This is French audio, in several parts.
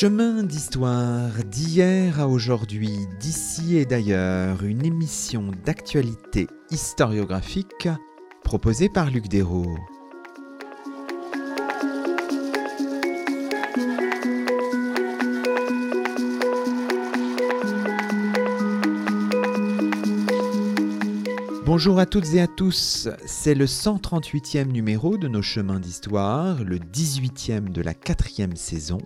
Chemin d'histoire d'hier à aujourd'hui, d'ici et d'ailleurs, une émission d'actualité historiographique proposée par Luc Dérault. Bonjour à toutes et à tous, c'est le 138e numéro de nos chemins d'histoire, le 18e de la quatrième saison,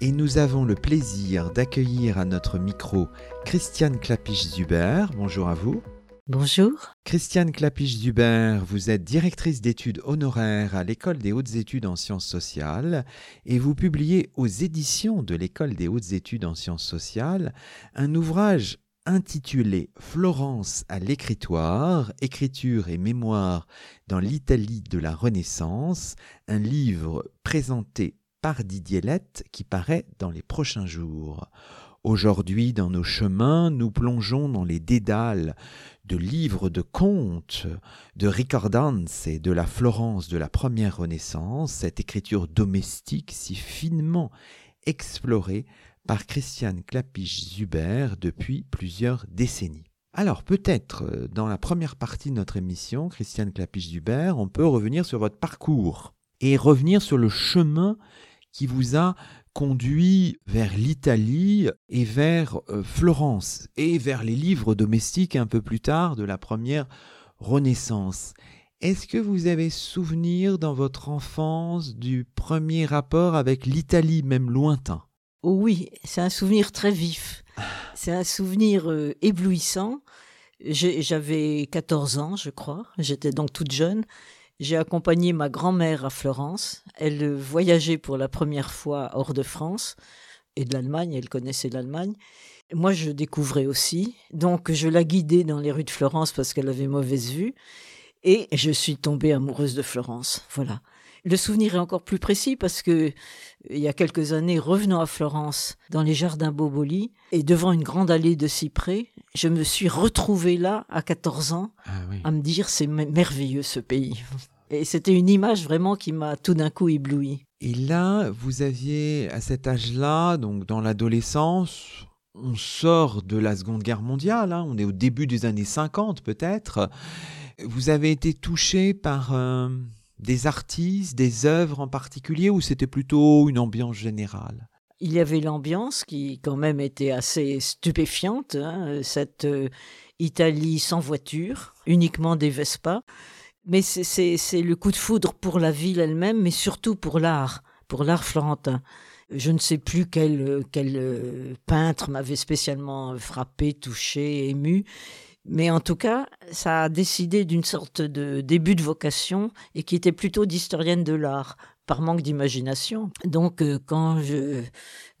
et nous avons le plaisir d'accueillir à notre micro Christiane Clapiche-Zuber. Bonjour à vous. Bonjour. Christiane Clapiche-Zuber, vous êtes directrice d'études honoraires à l'École des hautes études en sciences sociales et vous publiez aux éditions de l'École des hautes études en sciences sociales un ouvrage intitulé Florence à l'écritoire, écriture et mémoire dans l'Italie de la Renaissance, un livre présenté par Didier Lett qui paraît dans les prochains jours. Aujourd'hui, dans nos chemins, nous plongeons dans les dédales de livres de contes, de ricordances et de la Florence de la première Renaissance, cette écriture domestique si finement explorée par Christiane Clapiche-Zuber depuis plusieurs décennies. Alors peut-être, euh, dans la première partie de notre émission, Christiane Clapiche-Zuber, on peut revenir sur votre parcours et revenir sur le chemin qui vous a conduit vers l'Italie et vers euh, Florence et vers les livres domestiques un peu plus tard de la première Renaissance. Est-ce que vous avez souvenir dans votre enfance du premier rapport avec l'Italie, même lointain? Oh oui, c'est un souvenir très vif. C'est un souvenir euh, éblouissant. J'avais 14 ans, je crois. J'étais donc toute jeune. J'ai accompagné ma grand-mère à Florence. Elle voyageait pour la première fois hors de France et de l'Allemagne. Elle connaissait l'Allemagne. Moi, je découvrais aussi. Donc, je la guidais dans les rues de Florence parce qu'elle avait mauvaise vue. Et je suis tombée amoureuse de Florence. Voilà. Le souvenir est encore plus précis parce que il y a quelques années, revenant à Florence, dans les jardins Boboli, et devant une grande allée de cyprès, je me suis retrouvée là, à 14 ans, ah à me dire c'est merveilleux ce pays. Et c'était une image vraiment qui m'a tout d'un coup ébloui. Et là, vous aviez, à cet âge-là, donc dans l'adolescence, on sort de la Seconde Guerre mondiale, hein, on est au début des années 50 peut-être. Vous avez été touché par... Euh, des artistes, des œuvres en particulier, ou c'était plutôt une ambiance générale? Il y avait l'ambiance qui quand même était assez stupéfiante, hein, cette euh, Italie sans voiture, uniquement des Vespa. Mais c'est le coup de foudre pour la ville elle-même, mais surtout pour l'art, pour l'art florentin. Je ne sais plus quel, quel euh, peintre m'avait spécialement frappé, touché, ému. Mais en tout cas, ça a décidé d'une sorte de début de vocation et qui était plutôt d'historienne de l'art par manque d'imagination. Donc, euh, quand je,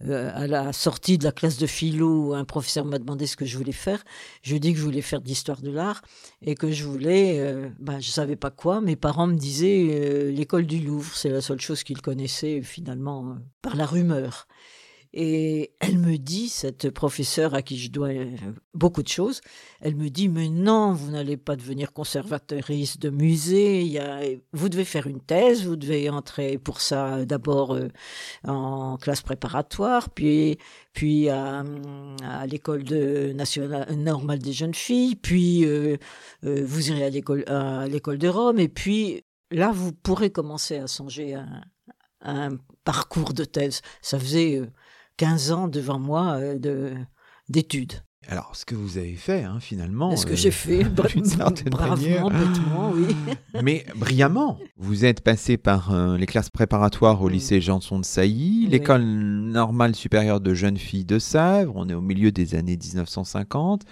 euh, à la sortie de la classe de philo, un professeur m'a demandé ce que je voulais faire, je dis que je voulais faire d'histoire de l'art et que je voulais, euh, ben, je savais pas quoi. Mes parents me disaient l'école du Louvre, c'est la seule chose qu'ils connaissaient finalement par la rumeur. Et elle me dit, cette professeure à qui je dois euh, beaucoup de choses, elle me dit, mais non, vous n'allez pas devenir conservatrice de musée, vous devez faire une thèse, vous devez entrer pour ça d'abord euh, en classe préparatoire, puis, puis à, à l'école nationale, normale des jeunes filles, puis euh, vous irez à l'école, à l'école de Rome, et puis là, vous pourrez commencer à songer à, un parcours de thèse. Ça faisait 15 ans devant moi euh, de, d'études. Alors, ce que vous avez fait, hein, finalement. Ce que j'ai euh, fait, bravement, bêtement, oui. Mais brillamment. Vous êtes passé par euh, les classes préparatoires au mm. lycée Janson de Sailly, l'école normale supérieure de jeunes filles de Sèvres, on est au milieu des années 1950,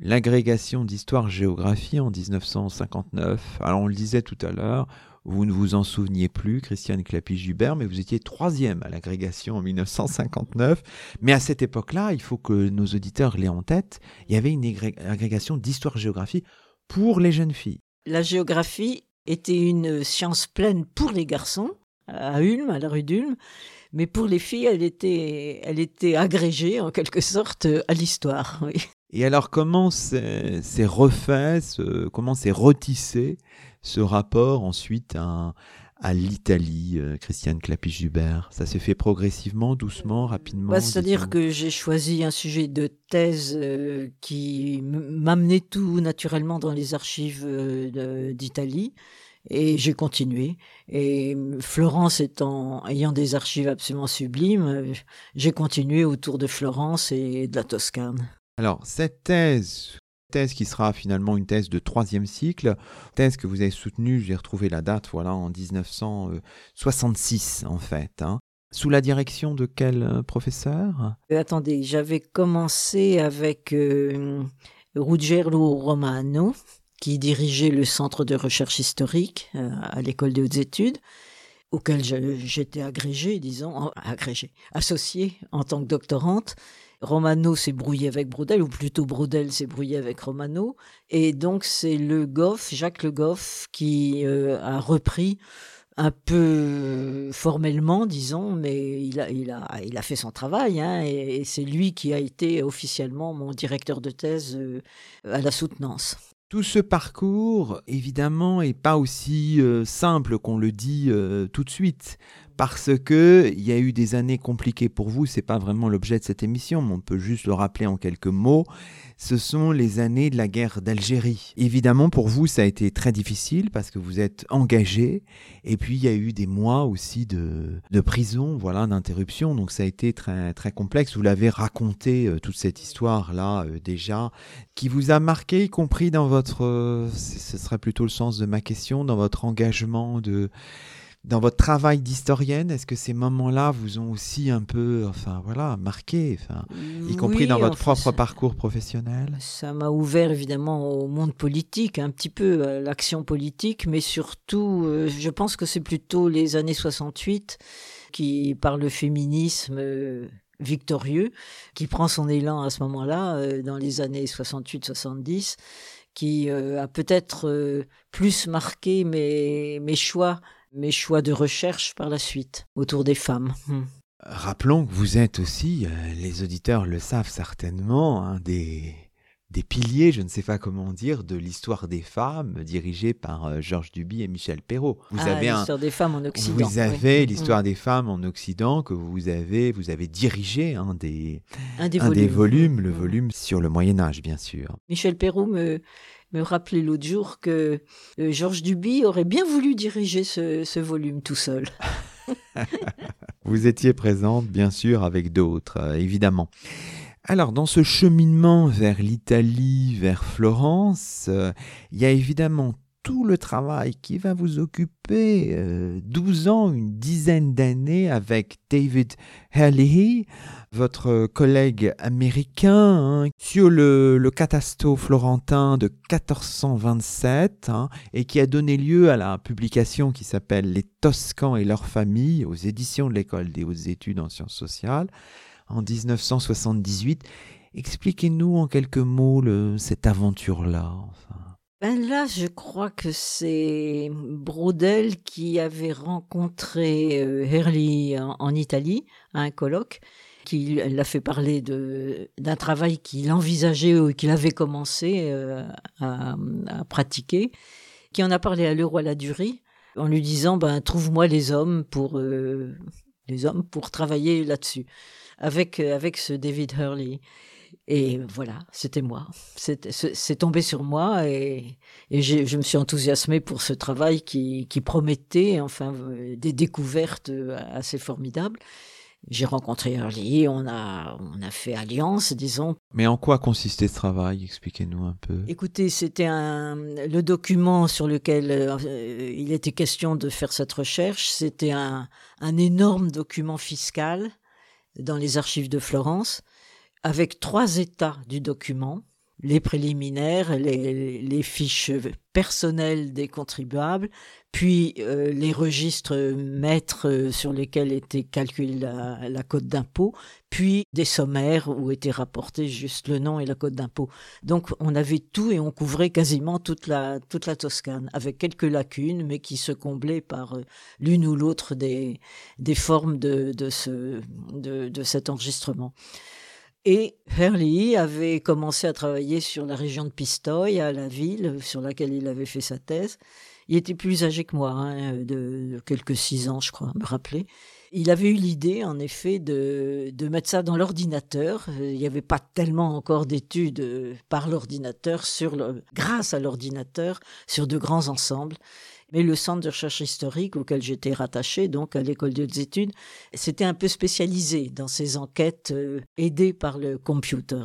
l'agrégation d'histoire-géographie en 1959. Alors, on le disait tout à l'heure, vous ne vous en souveniez plus, Christiane Clapy-Jubert, mais vous étiez troisième à l'agrégation en 1959. Mais à cette époque-là, il faut que nos auditeurs l'aient en tête, il y avait une agrégation d'histoire-géographie pour les jeunes filles. La géographie était une science pleine pour les garçons, à Ulm, à la rue d'Ulm, mais pour les filles, elle était, elle était agrégée en quelque sorte à l'histoire. Et alors, comment c'est refait, comment c'est retissé ce rapport ensuite à à l'Italie, euh, Christiane Clapiche-Hubert Ça s'est fait progressivement, doucement, rapidement bah, C'est-à-dire que j'ai choisi un sujet de thèse euh, qui m'amenait tout naturellement dans les archives euh, d'Italie. Et j'ai continué. Et Florence étant, ayant des archives absolument sublimes, j'ai continué autour de Florence et de la Toscane. Alors, cette thèse, thèse qui sera finalement une thèse de troisième cycle, thèse que vous avez soutenue, j'ai retrouvé la date, voilà, en 1966 en fait. Hein. Sous la direction de quel euh, professeur? Euh, Attendez, j'avais commencé avec euh, Romano, qui dirigeait le centre de recherche historique à l'école des hautes études, auquel j'étais agrégée, disons, agrégée, associée en tant que doctorante. Romano s'est brouillé avec Brodel, ou plutôt Brodel s'est brouillé avec Romano. Et donc c'est Le Goff, Jacques Le Goff, qui euh, a repris un peu formellement, disons, mais il a, il a, il a fait son travail, hein, et, c'est lui qui a été officiellement mon directeur de thèse euh, à la soutenance. Tout ce parcours, évidemment, est pas aussi euh, simple qu'on le dit tout de suite parce que il y a eu des années compliquées pour vous, c'est pas vraiment l'objet de cette émission, mais on peut juste le rappeler en quelques mots. Ce sont les années de la guerre d'Algérie. Évidemment, pour vous, ça a été très difficile parce que vous êtes engagé, et puis il y a eu des mois aussi de, de prison, voilà, d'interruption, donc ça a été très très complexe. Vous l'avez raconté euh, toute cette histoire là euh, déjà, qui vous a marqué, y compris dans votre, euh, ce serait plutôt le sens de ma question, dans votre engagement de dans votre travail d'historienne, est-ce que ces moments-là vous ont aussi un peu, enfin voilà, marqué, enfin, y compris dans votre propre parcours professionnel? Ça m'a ouvert évidemment au monde politique, un petit peu à l'action politique, mais surtout, euh, je pense que c'est plutôt les années 68 qui, par le féminisme euh, victorieux, qui prend son élan à ce moment-là, euh, dans les années 68-70, qui a peut-être plus marqué mes, mes choix mes choix de recherche par la suite autour des femmes. Hmm. Rappelons que vous êtes aussi, euh, les auditeurs le savent certainement, hein, des, des piliers, je ne sais pas comment dire, de l'histoire des femmes dirigée par euh, Georges Duby et Michel Perrault. Vous ah, avez l'histoire des femmes en Occident. Vous avez l'histoire hmm. des femmes en Occident que vous avez, vous avez dirigé hein, des, un des volumes, le volume sur le Moyen Âge, bien sûr. Michel Perrault me me rappelait l'autre jour que euh, Georges Duby aurait bien voulu diriger ce, volume tout seul. Vous étiez présente, bien sûr, avec d'autres, euh, évidemment. Alors, dans ce cheminement vers l'Italie, vers Florence, euh, il y a évidemment tout le travail qui va vous occuper 12 ans, une dizaine d'années avec David Hurley, votre collègue américain, hein, sur le, le catasto florentin de 1427, hein, et qui a donné lieu à la publication qui s'appelle Les Toscans et leurs familles aux éditions de l'École des hautes études en sciences sociales en 1978. Expliquez-nous en quelques mots cette aventure-là. Ben là, je crois que c'est Brodel qui avait rencontré euh, Herli en, Italie à un colloque qui l'a fait parler d'un travail qu'il envisageait ou qu'il avait commencé euh, à, pratiquer, qui en a parlé à Leroy Ladurie en lui disant ben trouve-moi les hommes pour euh, les hommes pour travailler là-dessus avec avec ce David Hurley. Et voilà, c'était moi. C'est tombé sur moi et, et je me suis enthousiasmé pour ce travail qui, qui promettait enfin des découvertes assez formidables. J'ai rencontré Early, on a, on a fait alliance, disons. Mais en quoi consistait ce travail? Expliquez-nous un peu. Écoutez, c'était un, le document sur lequel euh, il était question de faire cette recherche. C'était un, un énorme document fiscal dans les archives de Florence, avec trois états du document les préliminaires, les, fiches personnelles des contribuables, puis euh, les registres maîtres euh, sur lesquels était calculée la, cote d'impôt, puis des sommaires où était rapporté juste le nom et la cote d'impôt. Donc on avait tout et on couvrait quasiment toute la, Toscane, avec quelques lacunes, mais qui se comblaient par euh, l'une ou l'autre des, formes de cet enregistrement. Et Hurley avait commencé à travailler sur la région de Pistoia, la ville sur laquelle il avait fait sa thèse. Il était plus âgé que moi, hein, de, quelques six ans, je crois, me rappeler. Il avait eu l'idée, en effet, de, de mettre ça dans l'ordinateur. Il n'y avait pas tellement encore d'études par l'ordinateur, sur le, grâce à l'ordinateur, sur de grands ensembles. Mais le centre de recherche historique auquel j'étais rattaché, donc à l'école des études, c'était un peu spécialisé dans ces enquêtes euh, aidées par le computer.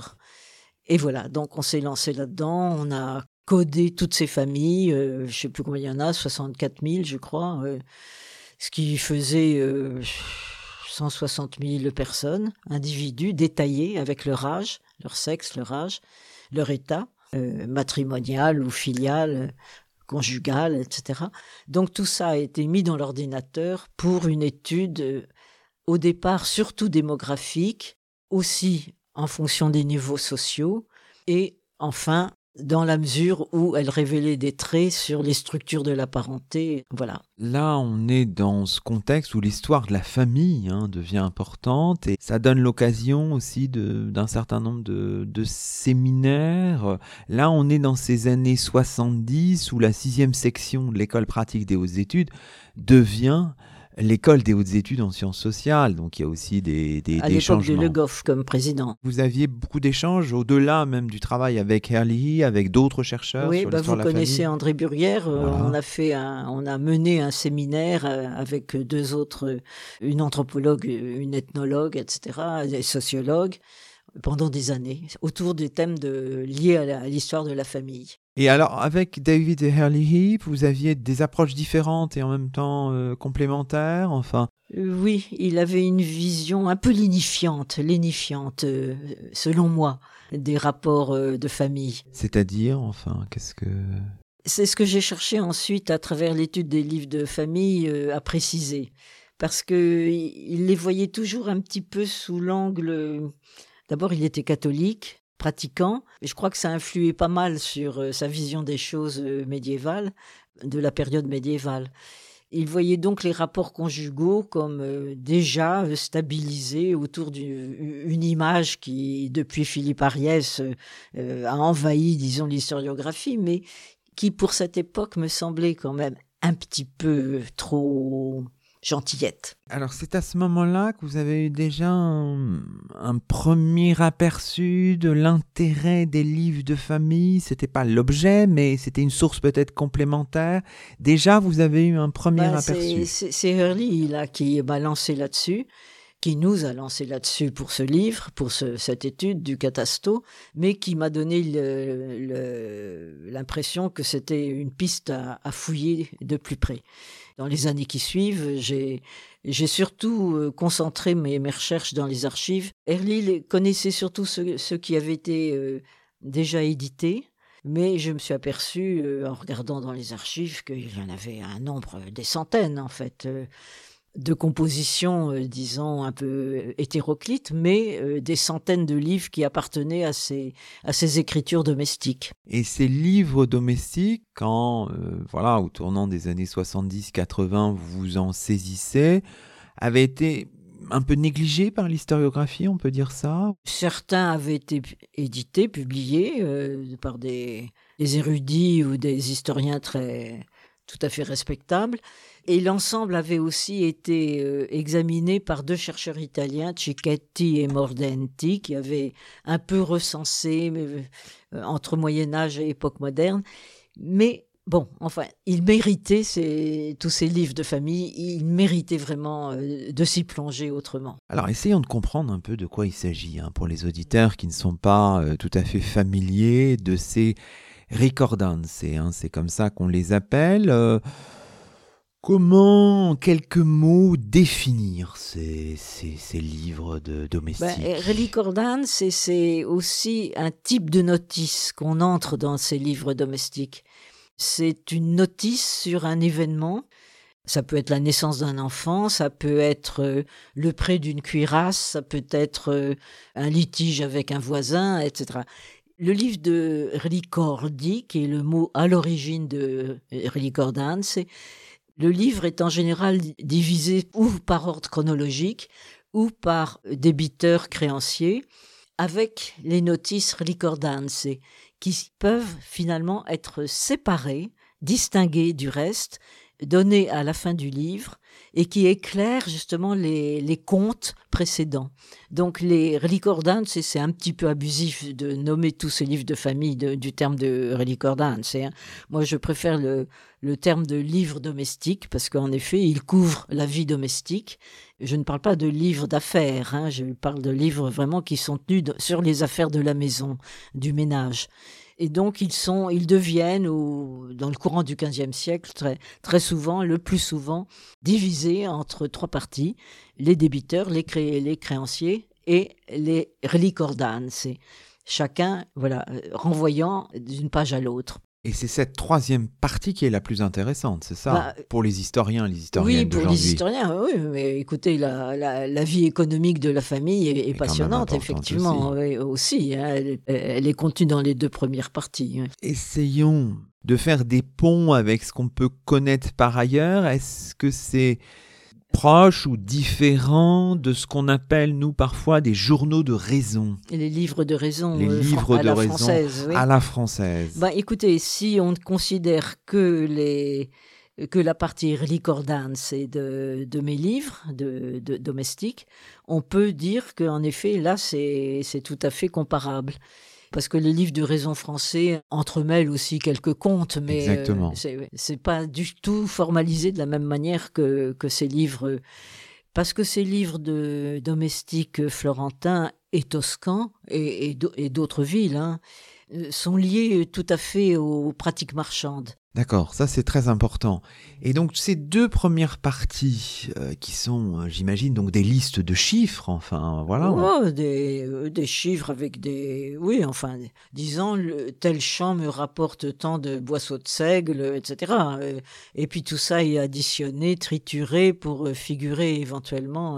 Et voilà, donc on s'est lancé là-dedans, on a codé toutes ces familles, euh, je sais plus combien il y en a, 64 000 je crois, euh, ce qui faisait 160 000 personnes, individus détaillés avec leur âge, leur sexe, leur âge, leur état matrimonial ou filial, conjugale, etc. Donc tout ça a été mis dans l'ordinateur pour une étude euh, au départ surtout démographique, aussi en fonction des niveaux sociaux, et enfin dans la mesure où elle révélait des traits sur les structures de la parenté. Voilà. Là, on est dans ce contexte où l'histoire de la famille hein, devient importante et ça donne l'occasion aussi d'un certain nombre de, de, séminaires. Là, on est dans ces années 70 où la sixième section de l'école pratique des hautes études devient l'école des hautes études en sciences sociales. Donc il y a aussi des, des, à l'époque de Le Goff comme président. Vous aviez beaucoup d'échanges au-delà même du travail avec Herlihy, avec d'autres chercheurs. Oui, sur bah vous de la connaissez André Burrière. Euh, on a fait, un, on a mené un séminaire euh, avec deux autres, une anthropologue, une ethnologue, etc., des sociologues pendant des années autour des thèmes de, liés à l'histoire de la famille. Et alors, avec David et Hurley Heap, vous aviez des approches différentes et en même temps euh, complémentaires, enfin euh, Oui, il avait une vision un peu lénifiante, lénifiante, euh, selon moi, des rapports de famille. C'est-à-dire, enfin, qu'est-ce que... C'est ce que j'ai cherché ensuite, à travers l'étude des livres de famille, à préciser. Parce qu'il les voyait toujours un petit peu sous l'angle... D'abord, il était catholique, pratiquant. Je crois que ça a influé pas mal sur euh, sa vision des choses euh, médiévales, de la période médiévale. Il voyait donc les rapports conjugaux comme euh, déjà stabilisés autour d'une image qui, depuis Philippe Ariès, a envahi, disons, l'historiographie, mais qui, pour cette époque, me semblait quand même un petit peu trop gentillette. Alors c'est à ce moment-là que vous avez eu déjà un, premier aperçu de l'intérêt des livres de famille. C'était pas l'objet, mais c'était une source peut-être complémentaire. Déjà, vous avez eu un premier bah, aperçu. C'est Hurley là qui m'a lancé là-dessus qui nous a lancé là-dessus pour ce livre, pour cette étude du catasto, mais qui m'a donné l'impression que c'était une piste à, fouiller de plus près. Dans les années qui suivent, j'ai surtout euh, concentré mes, recherches dans les archives. Erlil connaissait surtout ceux, qui avaient été euh, déjà édités, mais je me suis aperçu, euh, en regardant dans les archives, qu'il y en avait un nombre, des centaines en fait de compositions, euh, disons, un peu euh, hétéroclites, mais euh, des centaines de livres qui appartenaient à ces, à ces écritures domestiques. Et ces livres domestiques, quand, voilà, au tournant des années 70-80, vous en saisissez, avaient été un peu négligés par l'historiographie, on peut dire ça? Certains avaient été édités, publiés par des, des érudits ou des historiens très tout à fait respectables. Et l'ensemble avait aussi été euh, examiné par deux chercheurs italiens, Cicchetti et Mordenti, qui avaient un peu recensé euh, entre Moyen Âge et époque moderne. Mais bon, enfin, il méritait tous ces livres de famille, il méritait vraiment euh, de s'y plonger autrement. Alors, essayons de comprendre un peu de quoi il s'agit hein, pour les auditeurs qui ne sont pas tout à fait familiers de ces ricordanze. Hein, c'est comme ça qu'on les appelle. Comment, quelques mots, définir ces, ces, livres de domestiques? ben, c'est aussi un type de notice qu'on entre dans ces livres domestiques. C'est une notice sur un événement. Ça peut être la naissance d'un enfant, ça peut être euh, le prêt d'une cuirasse, ça peut être euh, un litige avec un voisin, etc. Le livre de Relicordi, qui est le mot à l'origine de Relicordan, c'est le livre est en général divisé ou par ordre chronologique ou par débiteur créancier avec les notices ricordances qui peuvent finalement être séparées distingué du reste, donné à la fin du livre et qui éclaire justement les, les contes précédents. Donc les relicordances, c'est un petit peu abusif de nommer tous ces livres de famille du terme de relicordances. Hein. Moi, je préfère le, le terme de livre domestique parce qu'en effet, il couvre la vie domestique. Je ne parle pas de livres d'affaires, hein, je parle de livres vraiment qui sont tenus sur les affaires de la maison, du ménage. Et donc, ils, sont, ils deviennent, dans le courant du XVe siècle, très, très souvent, le plus souvent, divisés entre trois parties les débiteurs, les, créanciers et les relicordanes. Chacun euh, renvoyant d'une page à l'autre. Et c'est cette troisième partie qui est la plus intéressante, c'est ça bah, Pour les historiens, les historiens Oui, pour les historiens, oui. Mais écoutez, la, la, vie économique de la famille est, passionnante, effectivement, aussi. Hein. elle, est contenue dans les deux premières parties. Essayons de faire des ponts avec ce qu'on peut connaître par ailleurs. Est-ce que c'est proche ou différent de ce qu'on appelle, nous, parfois, des journaux de raison. les livres de raison. Les euh, livres de raison française, à la française. Bah, écoutez, si on considère que les que la partie relicordance c'est de, de mes livres de, de domestiques, on peut dire qu'en effet, là, c'est tout à fait comparable parce que les livres de raison français entremêlent aussi quelques contes, mais euh, c'est pas du tout formalisé de la même manière que, que ces livres. Parce que ces livres de domestiques florentins et toscans et, et d'autres villes hein, sont liés tout à fait aux pratiques marchandes. D'accord, ça c'est très important. Et donc ces deux premières parties euh, qui sont, euh, j'imagine, donc des listes de chiffres, enfin voilà. Oh, des, euh, des, chiffres avec des, oui, enfin, disons le, tel champ me rapporte tant de boisseaux de seigle, etc. Et puis tout ça est additionné, trituré pour figurer éventuellement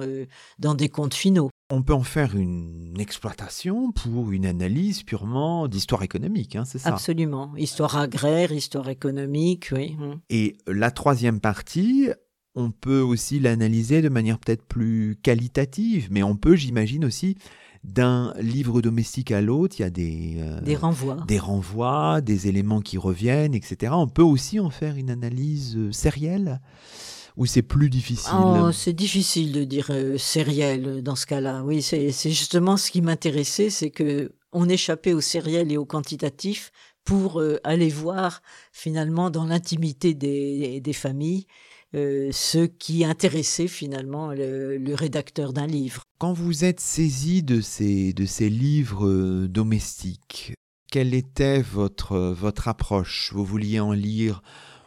dans des comptes finaux. On peut en faire une exploitation pour une analyse purement d'histoire économique, hein, c'est ça? Absolument. Histoire agraire, histoire économique, oui. Mmh. Et la troisième partie, on peut aussi l'analyser de manière peut-être plus qualitative, mais on peut, j'imagine aussi, d'un livre domestique à l'autre, il y a des, euh, des renvois. Des renvois, des éléments qui reviennent, etc. On peut aussi en faire une analyse euh, sérielle? Ou c'est plus difficile oh, C'est difficile de dire euh, sériel dans ce cas-là. Oui, c'est justement ce qui m'intéressait, c'est que on échappait au sériel et au quantitatif pour euh, aller voir finalement dans l'intimité des, des, familles euh, ce qui intéressait finalement le, le rédacteur d'un livre. Quand vous êtes saisi de ces, de ces livres domestiques, quelle était votre, votre approche? Vous vouliez en lire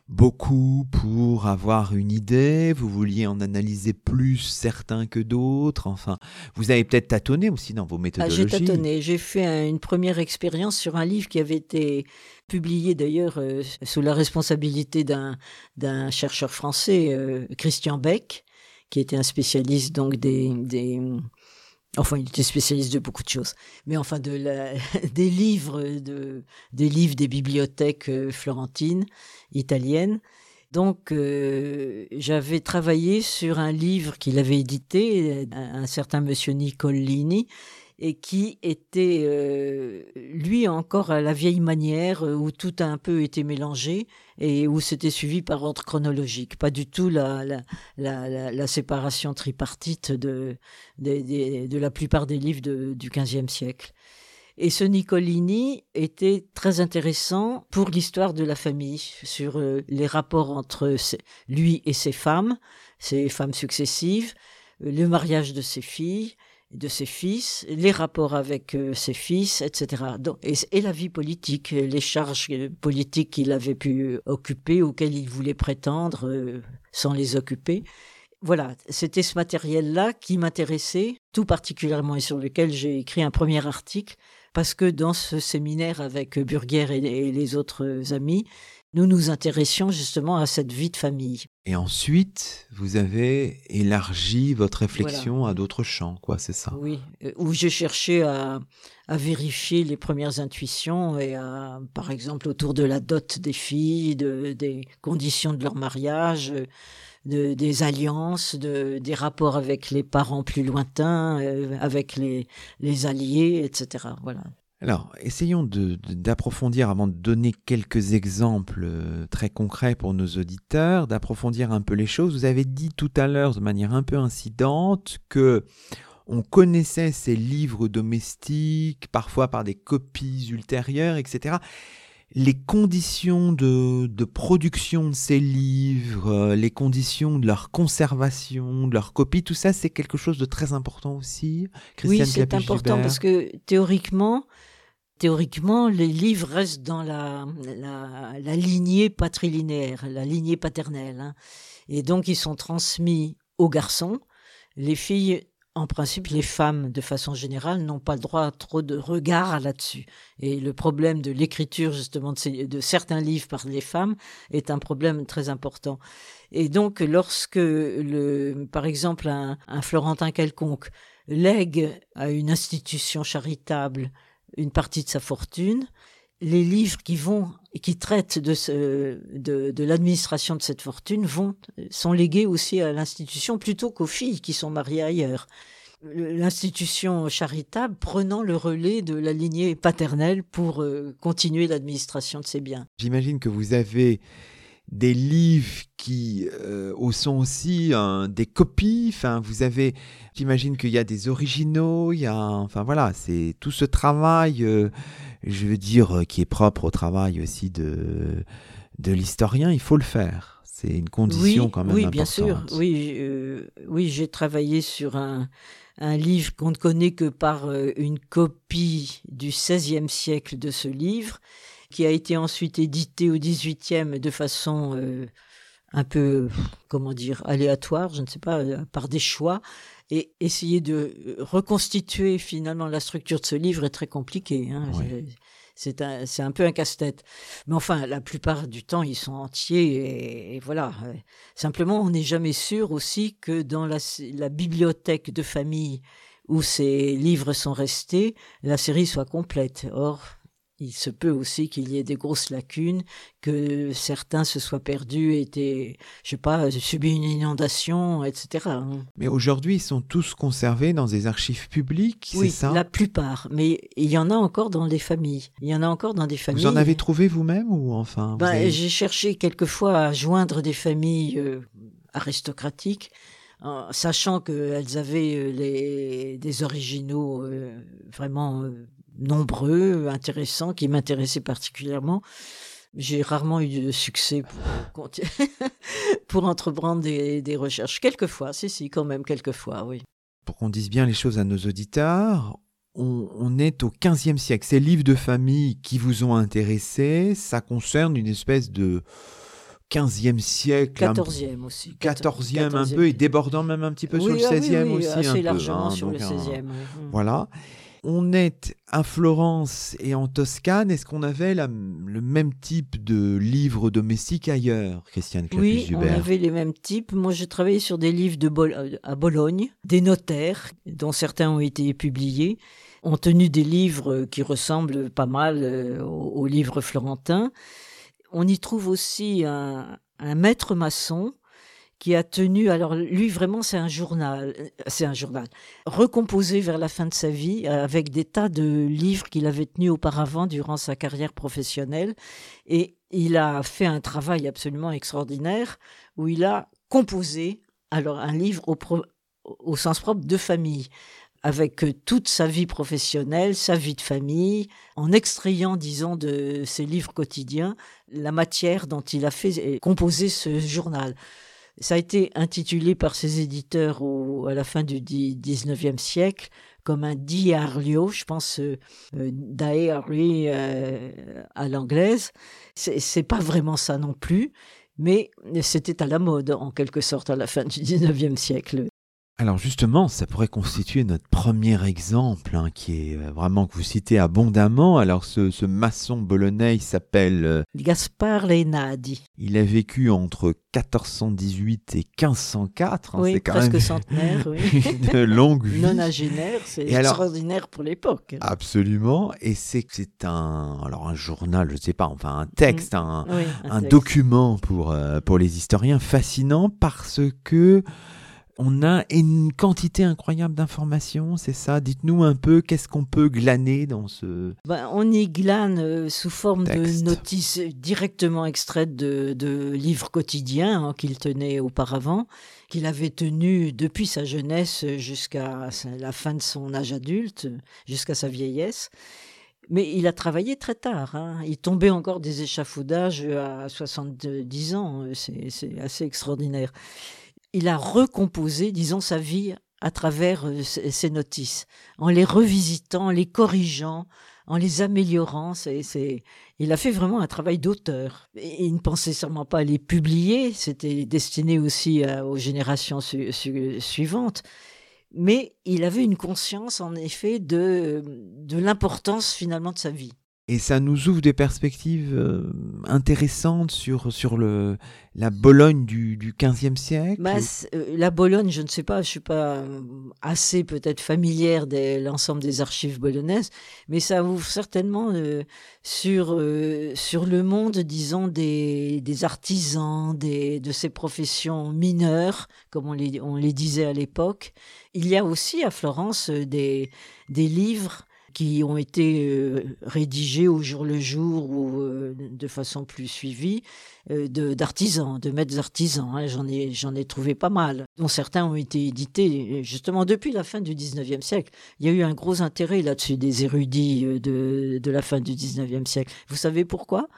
beaucoup pour avoir une idée, vous vouliez en analyser plus certains que d'autres, enfin, vous avez peut-être tâtonné aussi dans vos méthodologies. Ah, j'ai tâtonné, j'ai fait une première expérience sur un livre qui avait été publié d'ailleurs euh, sous la responsabilité d'un chercheur français, euh, Christian Beck, qui était un spécialiste donc des, des Enfin, il était spécialiste de beaucoup de choses, mais enfin de des livres, de, des livres des bibliothèques euh, florentines, italiennes. Donc, euh, j'avais travaillé sur un livre qu'il avait édité, un, un certain monsieur Nicolini, et qui était, euh, lui, encore à la vieille manière, euh, où tout a un peu été mélangé et où c'était suivi par ordre chronologique. Pas du tout la, séparation tripartite de, la plupart des livres du XVe siècle. Et ce Nicolini était très intéressant pour l'histoire de la famille, sur euh, les rapports entre lui et ses femmes, ses femmes successives, le mariage de ses filles, de ses fils, les rapports avec euh, ses fils, etc. et, la vie politique, les charges euh, politiques qu'il avait pu occuper, auxquelles il voulait prétendre euh, sans les occuper. Voilà, c'était ce matériel-là qui m'intéressait tout particulièrement et sur lequel j'ai écrit un premier article, parce que dans ce séminaire avec Burguer et les autres amis, nous nous intéressions justement à cette vie de famille. Et ensuite, vous avez élargi votre réflexion à d'autres champs, quoi, c'est ça? Oui, euh, où j'ai cherché à, vérifier les premières intuitions et à, par exemple, autour de la dot des filles, de, des conditions de leur mariage, de, des alliances, de, des rapports avec les parents plus lointains, euh, avec les, les alliés, etc. Voilà. Alors, essayons d'approfondir, avant de donner quelques exemples euh, très concrets pour nos auditeurs, d'approfondir un peu les choses. Vous avez dit tout à l'heure, de manière un peu incidente, que on connaissait ces livres domestiques, parfois par des copies ultérieures, etc les conditions de, production de ces livres, euh, les conditions de leur conservation, de leur copie, tout ça, c'est quelque chose de très important aussi. oui, c'est important parce que théoriquement, théoriquement, les livres restent dans la, la, lignée patrilinéaire, la lignée paternelle. Hein. Et donc, ils sont transmis aux garçons. Les filles en principe, les femmes, de façon générale, n'ont pas le droit à trop de regard là-dessus. Et le problème de l'écriture, justement, de, certains livres par les femmes est un problème très important. Et donc, lorsque, le, par exemple, un, Florentin quelconque lègue à une institution charitable une partie de sa fortune, les livres qui vont qui traitent de, de l'administration de cette fortune vont sont légués aussi à l'institution plutôt qu'aux filles qui sont mariées ailleurs. L'institution charitable prenant le relais de la lignée paternelle pour euh, continuer l'administration de ses biens. J'imagine que vous avez des livres qui euh, sont aussi des copies. Enfin, vous avez, j'imagine qu'il y a des originaux. Il y a, enfin voilà, c'est tout ce travail. Euh, je veux dire, euh, qui est propre au travail aussi de, de l'historien, il faut le faire. C'est une condition quand même oui, bien sûr. Oui, euh, oui j'ai travaillé sur un, un livre qu'on ne connaît que par une copie du XVIe siècle de ce livre, qui a été ensuite édité au XVIIIe de façon un peu, comment dire, aléatoire, je ne sais pas, par des choix et essayer de euh, reconstituer finalement la structure de ce livre est très compliqué. Hein. C'est un, un, peu un casse-tête. Mais enfin, la plupart du temps, ils sont entiers et, voilà. Simplement, on n'est jamais sûr aussi que dans la, la, bibliothèque de famille où ces livres sont restés, la série soit complète. Or, il se peut aussi qu'il y ait des grosses lacunes, que certains se soient perdus, étaient, je sais pas, subi une inondation, etc. Hein. Mais aujourd'hui, ils sont tous conservés dans des archives publiques, c'est ça? la plupart. Mais il y en a encore dans des familles. Il y en a encore dans des familles. Vous en avez trouvé vous-même ou enfin ben, J'ai cherché quelquefois à joindre des familles euh, aristocratiques sachant qu'elles avaient euh, les, des originaux euh, vraiment nombreux, intéressants, qui m'intéressaient particulièrement. J'ai rarement eu de succès pour, pour entreprendre des, des, recherches. Quelquefois, si, si, quand même, quelquefois, oui. Pour qu'on dise bien les choses à nos auditeurs, on, est au XVe siècle. Ces livres de famille qui vous ont intéressé, ça concerne une espèce de 15e siècle. 14e aussi. 14e, un peu, et débordant même un petit peu sur le 16e oui, aussi. Assez un peu, sur le 16e. Voilà. On est à Florence et en Toscane. Est-ce qu'on avait le même type de livres domestiques ailleurs, Christiane Oui, on avait les mêmes types. Moi, j'ai travaillé sur des livres de à Bologne, des notaires, dont certains ont été publiés, ont tenu des livres qui ressemblent pas mal euh, aux, livres florentins. On y trouve aussi un maître maçon qui a tenu, alors lui vraiment c'est un journal, c'est un journal, recomposé vers la fin de sa vie euh, avec des tas de livres qu'il avait tenus auparavant durant sa carrière professionnelle. Et il a fait un travail absolument extraordinaire où il a composé alors un livre au, sens propre de famille avec euh, toute sa vie professionnelle, sa vie de famille, en extrayant, disons, de ses livres quotidiens, la matière dont il a fait composer ce journal. Ça a été intitulé par ses éditeurs à la fin du 19e siècle comme un diario, je pense euh, euh diary euh, à l'anglaise. C'est pas vraiment ça non plus, mais c'était à la mode en quelque sorte à la fin du 19e siècle. Alors justement, ça pourrait constituer notre premier exemple, hein, qui est euh, vraiment que vous citez abondamment. Alors ce, maçon bolonais s'appelle... Euh, Gaspard Leinadi. Il a vécu entre 1418 et 1504. Hein, oui, presque même centenaire, oui. une longue vie. Nonagénaire, c'est extraordinaire pour l'époque. Absolument. Et c'est c'est un, alors un journal, je ne sais pas, enfin un texte, un, un, document pour, euh, pour les historiens fascinant parce que On a une quantité incroyable d'informations, c'est ça? Dites-nous un peu qu'est-ce qu'on peut glaner dans ce... Ben, on y glane euh, sous forme de notices directement extraites de, livres quotidiens hein, qu'il tenait auparavant, qu'il avait tenus depuis sa jeunesse jusqu'à la fin de son âge adulte, jusqu'à sa vieillesse. Mais il a travaillé très tard. Hein. Il tombait encore des échafaudages à 70 ans. C'est assez extraordinaire. Il a recomposé, disons, sa vie à travers euh, ces notices, en les revisitant, en les corrigeant, en les améliorant. C'est, il a fait vraiment un travail d'auteur. Il ne pensait sûrement pas à les publier, c'était destiné aussi aux générations suivantes mais il avait une conscience en effet de, de l'importance finalement de sa vie. Et ça nous ouvre des perspectives euh, intéressantes sur, sur le, la Bologne du, du 15e siècle bah, euh, La Bologne, je ne sais pas, je ne suis pas euh, assez peut-être familière de l'ensemble des archives bolonaises, mais ça ouvre certainement sur, sur le monde, disons, des, des artisans, des, de ces professions mineures, comme on les, on les disait à l'époque. Il y a aussi à Florence des, des livres qui ont été euh, rédigés au jour le jour ou euh, de façon plus suivie euh, d'artisans, de, maîtres artisans. Hein. J'en ai, j'en ai trouvé pas mal, dont certains ont été édités justement depuis la fin du 19e siècle. Il y a eu un gros intérêt là-dessus des érudits de, de la fin du 19e siècle. Vous savez pourquoi?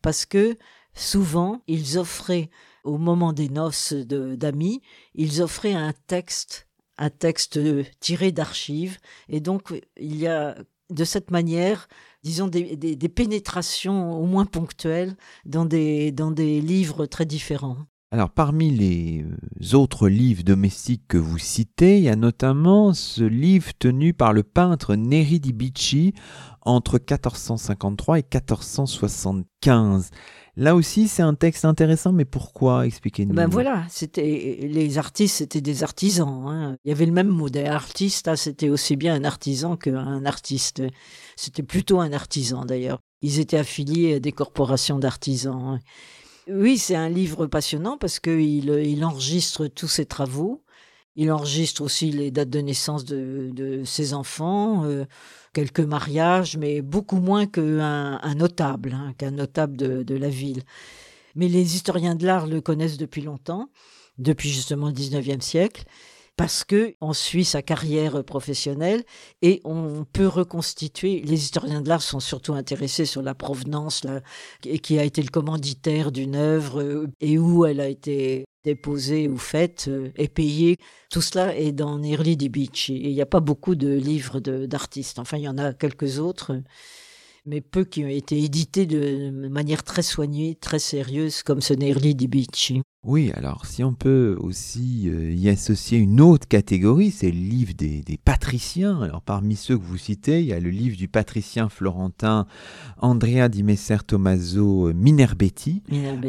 Parce que souvent, ils offraient, au moment des noces d'amis, ils offraient un texte un texte tiré d'archives. Et donc, il y a de cette manière, disons, des, pénétrations au moins ponctuelles dans des, dans des livres très différents. Alors, parmi les euh, autres livres domestiques que vous citez, il y a notamment ce livre tenu par le peintre Neri di Bicci entre 1453 et 1475. Là aussi, c'est un texte intéressant, mais pourquoi Expliquez-nous. Ben voilà, c'était les artistes, c'était des artisans. Hein. Il y avait le même mot des artistes. Hein, c'était aussi bien un artisan qu'un artiste. C'était plutôt un artisan d'ailleurs. Ils étaient affiliés à des corporations d'artisans. Hein. Oui, c'est un livre passionnant parce qu'il il enregistre tous ses travaux. Il enregistre aussi les dates de naissance de, ses enfants, euh, quelques mariages, mais beaucoup moins qu'un un notable, hein, qu'un notable de, la ville. Mais les historiens de l'art le connaissent depuis longtemps, depuis justement le 19e siècle parce que on suit sa carrière professionnelle et on peut reconstituer. Les historiens de l'art sont surtout intéressés sur la provenance, qui a été le commanditaire d'une œuvre euh, et où elle a été déposée ou faite euh, et payée. Tout cela est dans Nearly di il n'y a pas beaucoup de livres d'artistes. Enfin, il y en a quelques autres mais peu qui ont été édités de manière très soignée, très sérieuse, comme ce Nerli di Bicci. Oui, alors si on peut aussi euh, y associer une autre catégorie, c'est le livre des, patriciens. Alors parmi ceux que vous citez, il y a le livre du patricien florentin Andrea di Messer Tommaso euh, Minerbetti.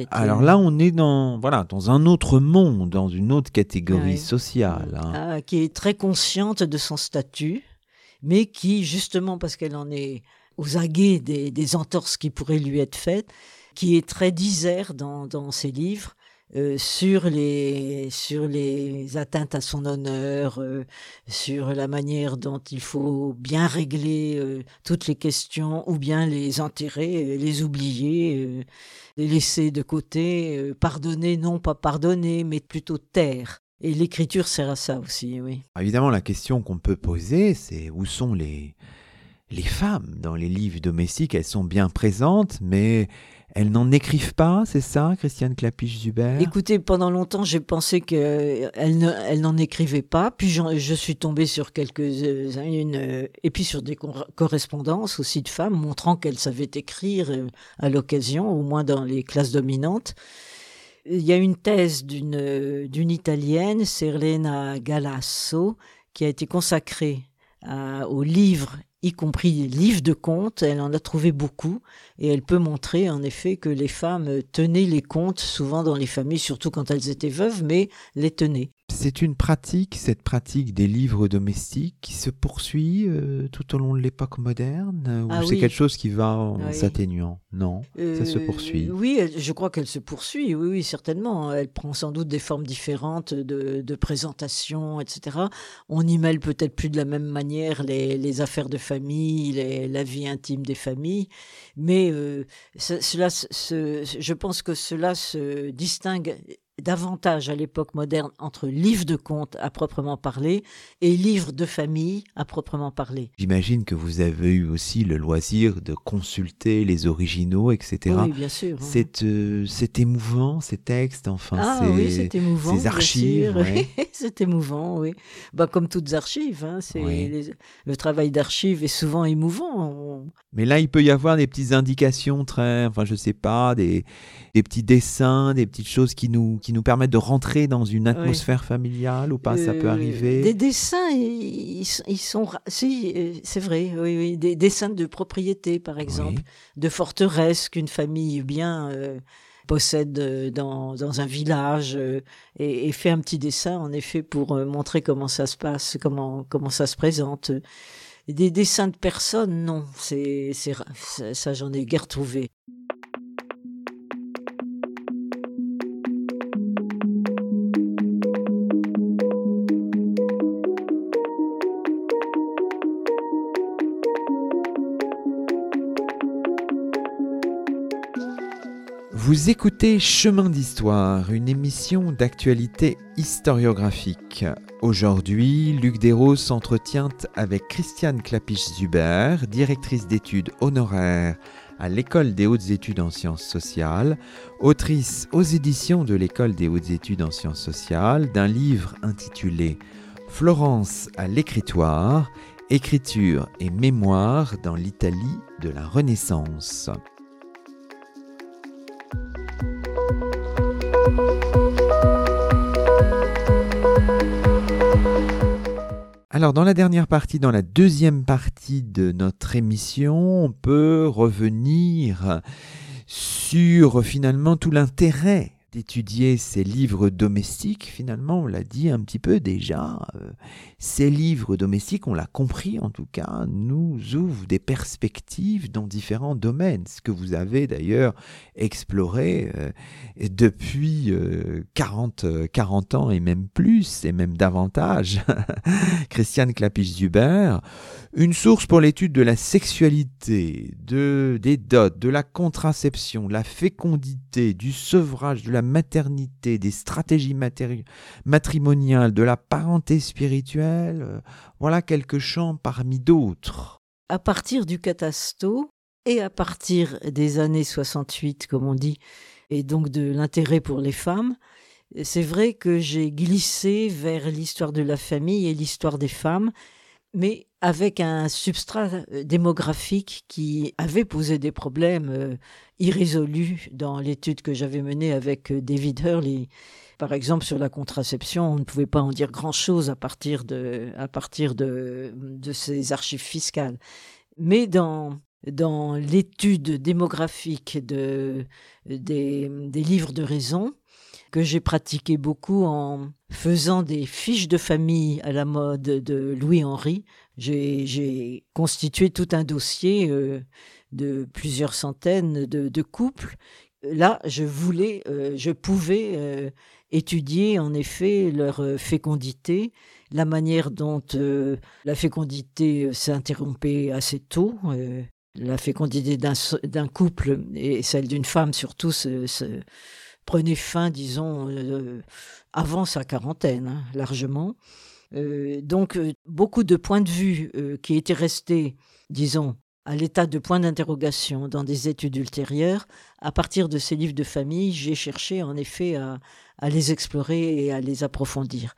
Alors là, on est dans voilà dans un autre monde, dans une autre catégorie sociale. Hein. Ah, qui est très consciente de son statut, mais qui justement parce qu'elle en est aux aguets des, entorses qui pourraient lui être faites, qui est très disert dans, ses livres. Euh, sur les atteintes à son honneur, euh, sur la manière dont il faut bien régler euh, toutes les questions ou bien les enterrer, les oublier, les laisser de côté, pardonner non pas pardonner mais plutôt taire. Et l'écriture sert à ça aussi, oui. Évidemment, la question qu'on peut poser, c'est où sont les les femmes dans les livres domestiques, elles sont bien présentes, mais elles n'en écrivent pas, c'est ça, Christiane Clapiche-Zubert Écoutez, pendant longtemps, j'ai pensé qu'elles elle n'en écrivaient pas, puis je suis tombée sur quelques-unes, euh, et puis sur des correspondances aussi de femmes montrant qu'elles savaient écrire euh, à l'occasion, au moins dans les classes dominantes. Il y a une thèse d'une, Italienne, Serlena Galasso, qui a été consacrée au livre y compris livres de contes, elle en a trouvé beaucoup et elle peut montrer en effet que les femmes tenaient les contes souvent dans les familles, surtout quand elles étaient veuves, mais les tenaient. C'est une pratique, cette pratique des livres domestiques, qui se poursuit euh, tout au long de l'époque moderne Ou Ah c'est oui. quelque chose qui va en Oui. s'atténuant? Non, ça se Euh, poursuit. Oui, je crois qu'elle se poursuit, oui, oui, certainement. Elle prend sans doute des formes différentes de, de présentation, etc. On y mêle peut-être plus de la même manière les, les affaires de famille, les- la vie intime des familles, mais euh, ce- cela, je pense que cela se distingue davantage à l'époque moderne entre livre de contes à proprement parler et livre de famille à proprement parler. J'imagine que vous avez eu aussi le loisir de consulter les originaux, etc. Oui, bien sûr. hein. C'est euh, c'est émouvant, ces textes, enfin, Ah oui, c'est émouvant. ces archives, ouais. c'est émouvant, oui. Bah, comme toutes archives, hein, c'est Oui. les- le travail d'archive est souvent émouvant. On- Mais là, il peut y avoir des petites indications très, enfin, je sais pas, des, des petits dessins, des petites choses qui nous, qui nous permettent de rentrer dans une atmosphère familiale ou pas, ça peut Euh, arriver. Des dessins, ils, ils- sont. Si, euh, c'est vrai, oui, oui. Des dessins de propriété, par exemple, Oui. de forteresses qu'une famille bien. euh, possède dans, dans un village euh, et, et fait un petit dessin en effet pour montrer comment ça se passe, comment, comment ça se présente. Des dessins de personnes, non, c'est ça, ça, j'en ai guère trouvé. Vous écoutez Chemin d'Histoire, une émission d'actualité historiographique. Aujourd'hui, Luc Desros s'entretient avec Christiane Clapiche-Zuber, directrice d'études honoraires à l'École des hautes études en sciences sociales, autrice aux éditions de l'École des hautes études en sciences sociales d'un livre intitulé Florence à l'écritoire, écriture et mémoire dans l'Italie de la Renaissance. Alors dans la dernière partie, dans la deuxième partie de notre émission, on peut revenir sur finalement tout l'intérêt d'étudier ces livres domestiques. Finalement, on l'a dit un petit peu déjà, euh, ces livres domestiques, on l'a compris en tout cas, nous ouvrent des perspectives dans différents domaines, ce que vous avez d'ailleurs exploré euh, depuis euh, 40, euh, 40 ans et même plus, et même davantage. Christiane Clapiche-Zuber, une source pour l'étude de la sexualité, de, des dots, de la contraception, la fécondité, du sevrage, de la maternité, des stratégies matrimoniales, de la parenté spirituelle. euh, Voilà quelques champs parmi d'autres. À partir du catasto et à partir des années 68, comme on dit, et donc de l'intérêt pour les femmes, c'est vrai que j'ai glissé vers l'histoire de la famille et l'histoire des femmes, mais avec un substrat euh, démographique qui avait posé des problèmes euh, irrésolus dans l'étude que j'avais menée avec euh, David Hurley. Par exemple, sur la contraception, on ne pouvait pas en dire grand-chose à partir de, à partir de, de ces archives fiscales. Mais dans, dans l'étude démographique de, des, des livres de raison, que j'ai pratiqué beaucoup en faisant des fiches de famille à la mode de Louis-Henri, j'ai constitué tout un dossier euh, de plusieurs centaines de, couples. Là, je voulais, euh, je pouvais euh, étudier en effet leur fécondité, la manière dont la fécondité s'interrompait assez tôt. la fécondité d'un couple et celle d'une femme surtout se prenait fin, disons, euh, avant sa quarantaine, hein, largement. Euh, donc, euh, beaucoup de points de vue euh, qui étaient restés, disons, à l'état de point d'interrogation dans des études ultérieures, à partir de ces livres de famille, j'ai cherché en effet à, les explorer et à les approfondir.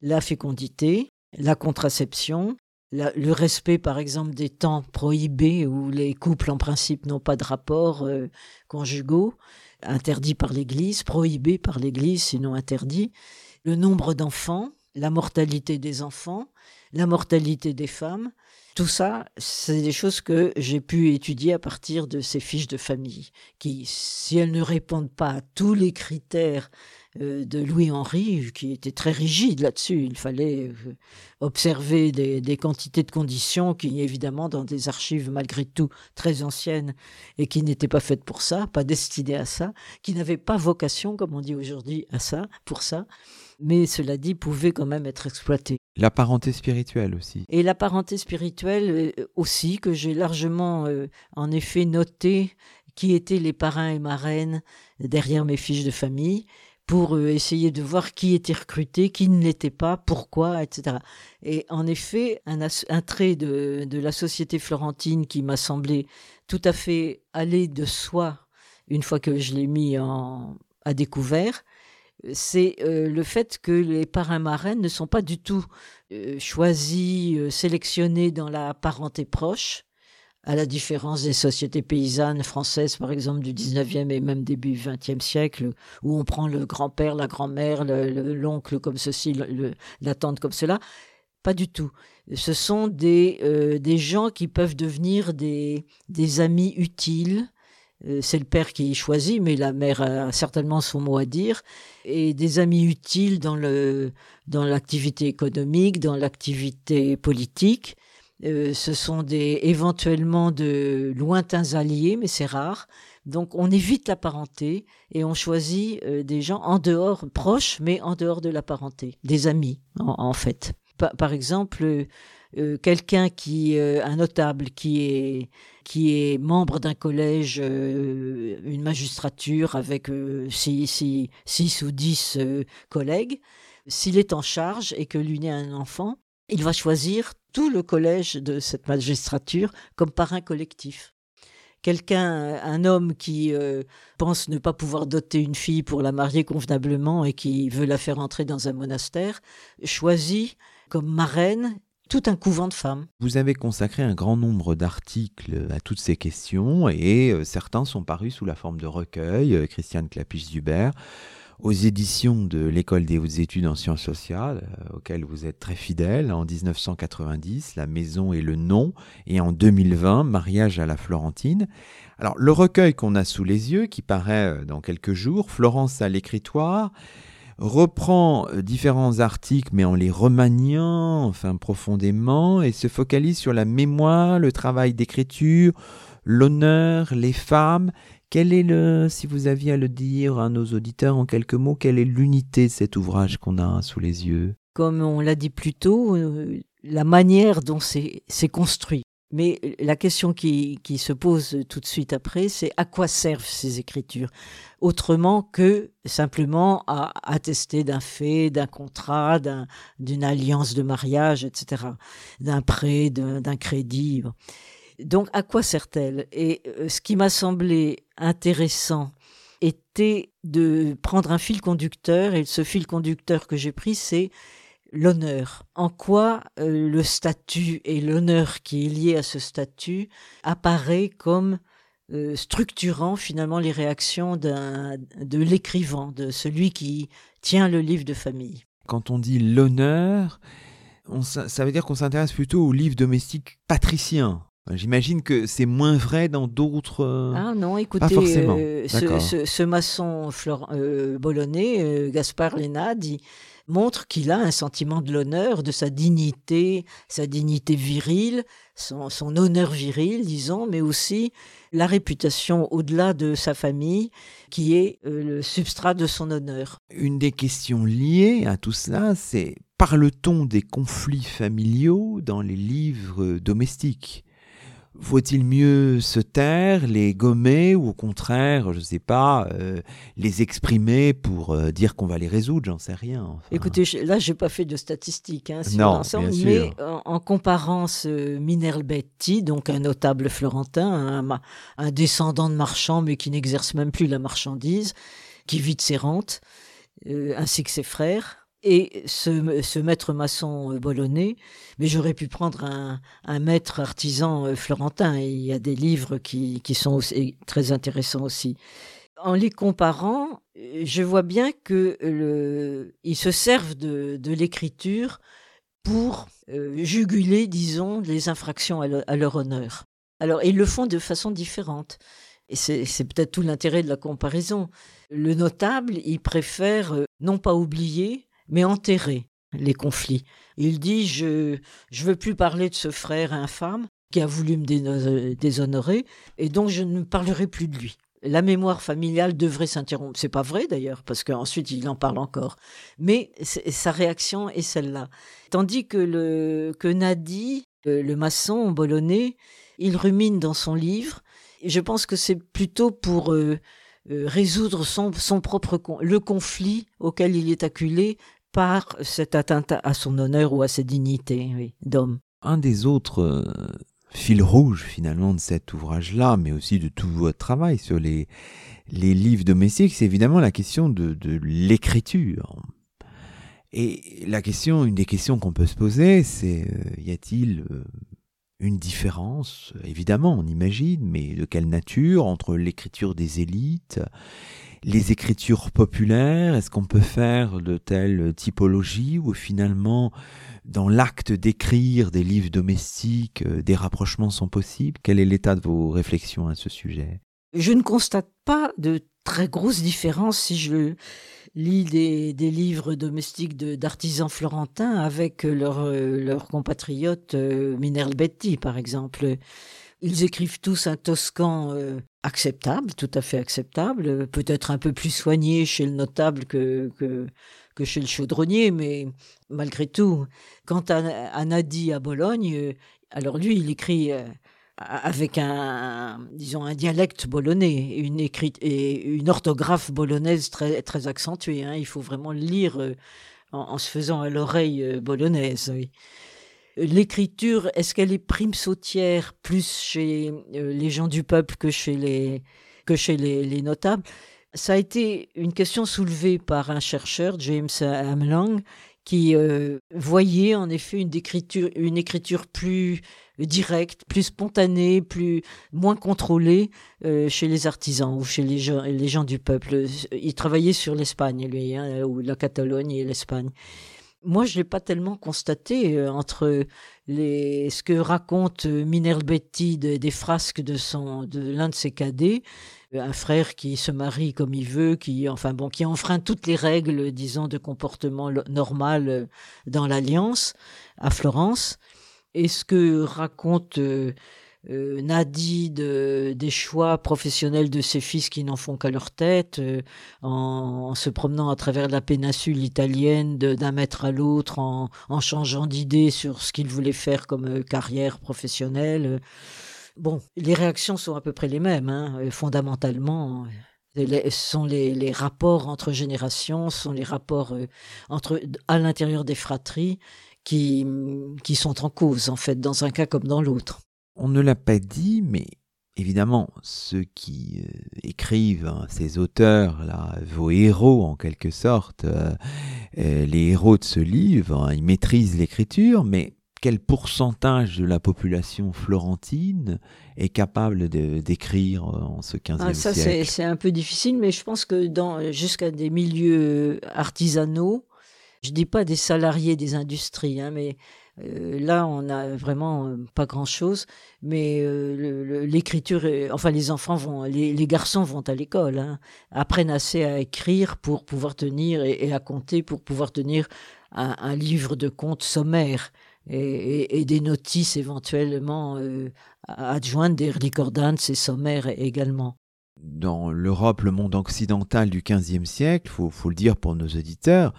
La fécondité, la contraception, le respect par exemple des temps prohibés où les couples en principe n'ont pas de rapports euh, conjugaux, interdits par l'Église, prohibés par l'Église, sinon interdits, le nombre d'enfants, la mortalité des enfants, la mortalité des femmes. Tout ça, c'est des choses que j'ai pu étudier à partir de ces fiches de famille, qui, si elles ne répondent pas à tous les critères de Louis-Henri, qui était très rigide là-dessus. Il fallait euh, observer des, quantités de conditions qui, évidemment, dans des archives malgré tout très anciennes et qui n'étaient pas faites pour ça, pas destinées à ça, qui n'avaient pas vocation, comme on dit aujourd'hui, à ça, pour ça. Mais cela dit, pouvaient quand même être exploitées. La parenté spirituelle aussi. Et la parenté spirituelle euh, aussi, que j'ai largement, en effet, noté qui étaient les parrains et marraines derrière mes fiches de famille pour euh, essayer de voir qui était recruté, qui ne l'était pas, pourquoi, etc. Et en effet, un, trait de, la société florentine qui m'a semblé tout à fait aller de soi une fois que je l'ai mis à découvert, c'est euh, le fait que les parrains marraines ne sont pas du tout euh, choisis, sélectionnés dans la parenté proche, à la différence des sociétés paysannes françaises, par exemple, du 19e et même début 20e siècle, où on prend le grand-père, la grand-mère, l'oncle comme ceci, la tante comme cela. Pas du tout. Ce sont des, euh, des gens qui peuvent devenir des, des amis utiles. Euh, c'est le père qui choisit, mais la mère a certainement son mot à dire. Et des amis utiles dans le dans l'activité économique, dans l'activité politique euh, ce sont des, éventuellement de lointains alliés, mais c'est rare. Donc on évite la parenté et on choisit euh, des gens en dehors, proches, mais en dehors de la parenté, des amis en, fait. par exemple, euh, quelqu'un qui, un notable qui est qui est membre d'un collège, une magistrature avec six, six, ou dix collègues, s'il est en charge et que lui a un enfant, il va choisir tout le collège de cette magistrature comme parrain collectif. Quelqu'un, un homme qui euh, pense ne pas pouvoir doter une fille pour la marier convenablement et qui veut la faire entrer dans un monastère, choisit comme marraine tout un couvent de femmes. Vous avez consacré un grand nombre d'articles à toutes ces questions et euh, certains sont parus sous la forme de recueils. Euh, Christiane Clapiche-Dubert aux éditions de l'École des hautes études en sciences sociales, euh, auxquelles vous êtes très fidèle, en 1990, La maison et le nom, et en 2020, Mariage à la Florentine. Alors, le recueil qu'on a sous les yeux, qui paraît euh, dans quelques jours, Florence à l'écritoire, reprend euh, différents articles, mais en les remaniant, enfin profondément, et se focalise sur la mémoire, le travail d'écriture, l'honneur, les femmes, quel est le, si vous aviez à le dire à nos auditeurs en quelques mots, quelle est l'unité de cet ouvrage qu'on a sous les yeux? Comme on l'a dit plus tôt, euh, la manière dont c'est construit. Mais la question qui, qui, se pose tout de suite après, c'est à quoi servent ces écritures? Autrement que simplement à attester d'un fait, d'un contrat, d'une alliance de mariage, etc., d'un prêt, d'un crédit. Donc à quoi sert-elle? Et euh, ce qui m'a semblé intéressant était de prendre un fil conducteur, et ce fil conducteur que j'ai pris, c'est l'honneur. En quoi euh, le statut et l'honneur qui est lié à ce statut apparaît comme euh, structurant finalement les réactions de l'écrivain, de celui qui tient le livre de famille. Quand on dit l'honneur, ça veut dire qu'on s'intéresse plutôt au livre domestique patricien. J'imagine que c'est moins vrai dans d'autres. Euh, ah non, écoutez, euh, ce, maçon Flor euh, bolonais, Gaspard Lénade, montre qu'il a un sentiment de l'honneur, de sa dignité, sa dignité virile, son, son honneur viril, disons, mais aussi la réputation au-delà de sa famille, qui est le substrat de son honneur. Une des questions liées à tout cela, c'est parle-t-on des conflits familiaux dans les livres domestiques? Faut-il mieux se taire, les gommer ou au contraire, je ne sais pas, euh, les exprimer pour euh, dire qu'on va les résoudre? J'en sais rien. Écoutez, là, j'ai pas fait de statistiques hein, sur l'ensemble, mais en, comparant ce Minerbetti, donc un notable florentin, un, descendant de marchand, mais qui n'exerce même plus la marchandise, qui vit de ses rentes, euh, ainsi que ses frères, et ce, maître maçon euh, bolonais, mais j'aurais pu prendre un, maître artisan euh, florentin. il y a des livres qui, sont très intéressants aussi. En les comparant, je vois bien que ils se servent de, l'écriture pour juguler, disons, les infractions à, leur honneur. Alors, ils le font de façon différente. Et c'est peut-être tout l'intérêt de la comparaison. Le notable, il préfère non pas oublier, mais enterrer les conflits. Il dit je je veux plus parler de ce frère infâme qui a voulu me déshonorer et donc je ne parlerai plus de lui. La mémoire familiale devrait s'interrompre. C'est pas vrai d'ailleurs parce qu'ensuite il en parle encore. Mais sa réaction est celle-là. Tandis que le que Nadi, le maçon bolonais, il rumine dans son livre. je pense que c'est plutôt pour euh, euh, résoudre son propre le conflit auquel il est acculé par cette atteinte à son honneur ou à sa dignité d'homme. Un des autres euh, fils rouges finalement de cet ouvrage-là, mais aussi de tout votre travail sur les, les livres domestiques, c'est évidemment la question de, de l'écriture. Et la question, une des questions qu'on peut se poser, c'est euh, y a-t-il euh, une différence, évidemment, on imagine, mais de quelle nature entre l'écriture des élites les écritures populaires Est-ce qu'on peut faire de telles typologies ou finalement, dans l'acte d'écrire des livres domestiques, euh, des rapprochements sont possibles? Quel est l'état de vos réflexions à ce sujet? Je ne constate pas de très grosses différences si je lis des, livres domestiques d'artisans florentins avec leurs leur compatriotes euh, Minerbetti, par exemple. Ils écrivent tous un toscan euh, acceptable, tout à fait acceptable, peut-être un peu plus soigné chez le notable que, que, chez le chaudronnier, mais malgré tout, quant à, Nadi à Bologne, euh, alors lui, il écrit euh, avec un, disons, un dialecte bolonais, une, et une orthographe bolognaise très, très accentuée. Hein. Il faut vraiment le lire en, se faisant à l'oreille bolognaise. L'écriture, est-ce qu'elle est prime sautière plus chez euh, les gens du peuple que chez les, que chez les, notables? Ça a été une question soulevée par un chercheur, James Hamlang, qui euh, voyait en effet une écriture, une écriture plus directe, plus spontanée, plus moins contrôlée euh, chez les artisans ou chez les gens, les gens du peuple. Il travaillait sur l'Espagne, lui, hein, ou la Catalogne et l'Espagne moi, je l'ai pas tellement constaté euh, entre les, ce que raconte euh, Minerbetti des frasques de son, de l'un de ses cadets, euh, un frère qui se marie comme il veut, qui, enfin bon, qui enfreint toutes les règles, disons, de comportement normal dans l'alliance à Florence, et ce que raconte Nadi des choix professionnels de ses fils qui n'en font qu'à leur tête, euh, en, se promenant à travers la péninsule italienne d'un mètre à l'autre, en, changeant d'idée sur ce qu'il voulait faire comme euh, carrière professionnelle. Bon, les réactions sont à peu près les mêmes, hein, fondamentalement. ce sont les, rapports entre générations, sont les rapports entre à l'intérieur des fratries qui, qui sont en cause, en fait, dans un cas comme dans l'autre. On ne l'a pas dit, mais évidemment, ceux qui euh, écrivent, hein, ces auteurs, là, vos héros en quelque sorte, euh, euh, les héros de ce livre, hein, ils maîtrisent l'écriture, mais quel pourcentage de la population florentine est capable d'écrire en ce 15e ah, ça, siècle? C'est un peu difficile, mais je pense que jusqu'à des milieux artisanaux, je dis pas des salariés des industries, hein, mais euh, là, on a vraiment euh, pas grand-chose, mais euh, l'écriture, enfin les enfants vont, les, garçons vont à l'école, hein, apprennent assez à écrire pour pouvoir tenir et, à compter pour pouvoir tenir un, livre de contes sommaire et, des notices éventuellement adjointes, des recordances et sommaires également. Dans l'Europe, le monde occidental du XVe siècle, faut, faut le dire pour nos auditeurs,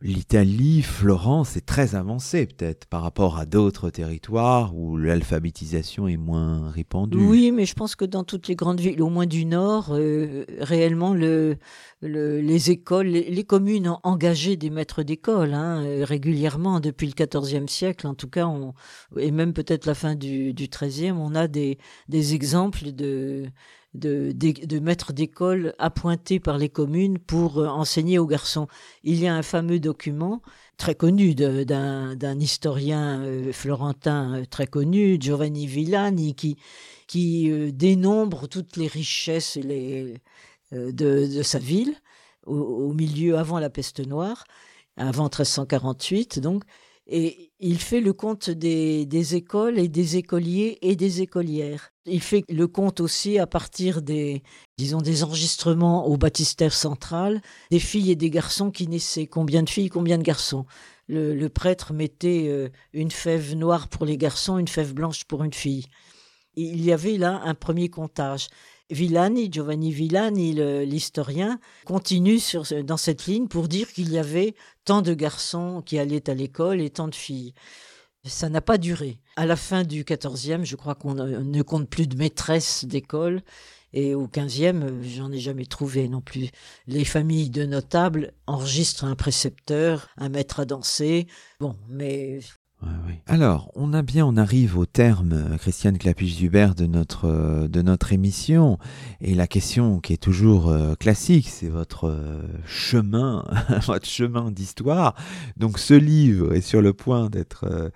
L'Italie, Florence est très avancée peut-être par rapport à d'autres territoires où l'alphabétisation est moins répandue. Oui, mais je pense que dans toutes les grandes villes, au moins du Nord, euh, réellement le, les écoles, les, communes ont engagé des maîtres d'école hein, euh, régulièrement depuis le XIVe siècle. En tout cas, et même peut-être la fin du, XIIIe, on a des exemples de de, maîtres d'école appointés par les communes pour euh, enseigner aux garçons. Il y a un fameux document très connu d'un historien euh, florentin euh, très connu, Giovanni Villani, qui, dénombre toutes les richesses de, sa ville au, milieu avant la peste noire, avant 1348 donc, Et il fait le compte des, écoles et des écoliers et des écolières. Il fait le compte aussi à partir des, disons, des enregistrements au baptistère central, des filles et des garçons qui naissaient. Combien de filles, combien de garçons? Le, le, prêtre mettait euh, une fève noire pour les garçons, une fève blanche pour une fille. Il y avait là un premier comptage. Villani, Giovanni Villani, l'historien, continue dans cette ligne pour dire qu'il y avait tant de garçons qui allaient à l'école et tant de filles. Ça n'a pas duré. À la fin du 14e, je crois qu'on ne compte plus de maîtresses d'école. Et au 15e, j'en ai jamais trouvé non plus. Les familles de notables enregistrent un précepteur, un maître à danser. Bon, mais alors, on a bien, on arrive au terme, euh, Christiane de notre, euh, de notre émission. Et la question qui est toujours euh, classique, c'est votre chemin, votre chemin d'histoire. Donc, ce livre est sur le point d'être,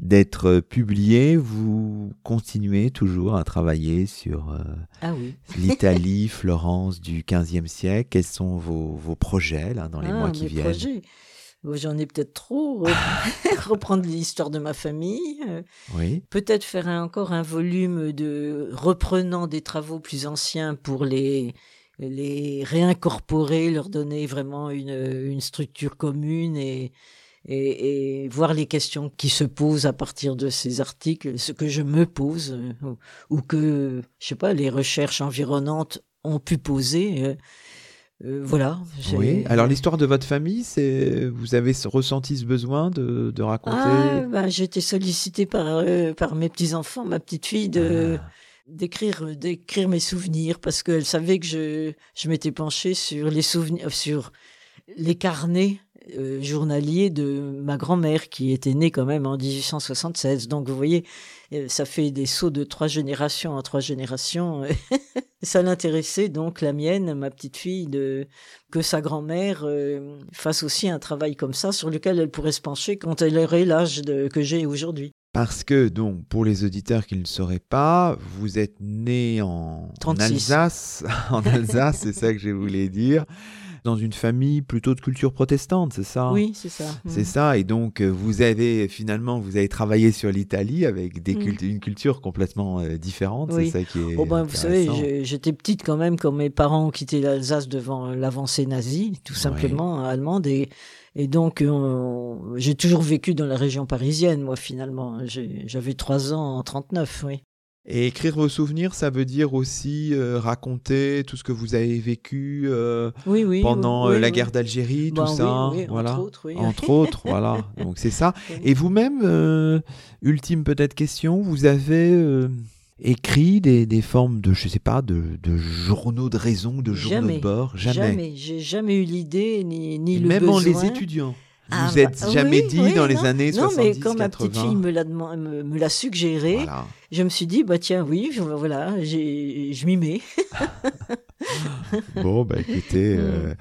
d'être publié. Vous continuez toujours à travailler sur ah oui. l'Italie, Florence du 15e siècle. Quels sont vos, vos projets là, dans les ah, mois qui viennent? J'en ai peut-être trop. Reprendre l'histoire de ma famille. Euh, oui. Peut-être faire encore un volume de reprenant des travaux plus anciens pour les, les réincorporer, leur donner vraiment une, une structure commune et, et, et, voir les questions qui se posent à partir de ces articles, ce que je me pose, euh, ou, ou que, je sais pas, les recherches environnantes ont pu poser. Euh, euh, voilà. Oui. Alors l'histoire de votre famille, c'est vous avez ressenti ce besoin de, de raconter ah, bah, J'ai été sollicitée par, euh, par mes petits-enfants, ma petite fille, de, ah. d'écrire, d'écrire mes souvenirs parce qu'elle savait que je, je m'étais penchée sur les souvenirs, sur les carnets euh, journaliers de ma grand-mère qui était née quand même en 1876. Donc vous voyez, ça fait des sauts de trois générations en trois générations. Ça l'intéressait donc la mienne, ma petite fille, de que sa grand-mère euh, fasse aussi un travail comme ça sur lequel elle pourrait se pencher quand elle aurait l'âge que j'ai aujourd'hui. Parce que, donc, pour les auditeurs qui ne le sauraient pas, vous êtes né en, en Alsace. en Alsace, c'est ça que je voulais dire dans une famille plutôt de culture protestante, c'est ça? Oui, c'est ça. C'est mm. ça. Et donc, euh, vous avez finalement, vous avez travaillé sur l'Italie avec des mm. une culture complètement euh, différente. C'est ça qui est. Oh ben, vous savez, j'étais petite quand même quand mes parents ont quitté l'Alsace devant l'avancée nazie, tout simplement allemande. Et, et donc, j'ai toujours vécu dans la région parisienne, moi, finalement. J'avais trois ans en 39, oui. Et écrire vos souvenirs, ça veut dire aussi euh, raconter tout ce que vous avez vécu euh, pendant euh, la guerre d'Algérie, tout bah ça. voilà. Entre autres, Entre autres, voilà. Donc c'est ça. Et vous-même, ultime peut-être question, vous avez écrit des, des, formes de, je sais pas, de, de journaux de raison, de journaux de bord? Jamais. Jamais. J'ai jamais eu l'idée ni, ni le même besoin. Même les étudiants. Vous vous êtes jamais dit dans les années 70 Non, mais quand ma petite fille me l'a, me, l'a suggéré, je me suis dit, bah tiens, oui, voilà, je m'y mets. bon, bah écoutez, euh,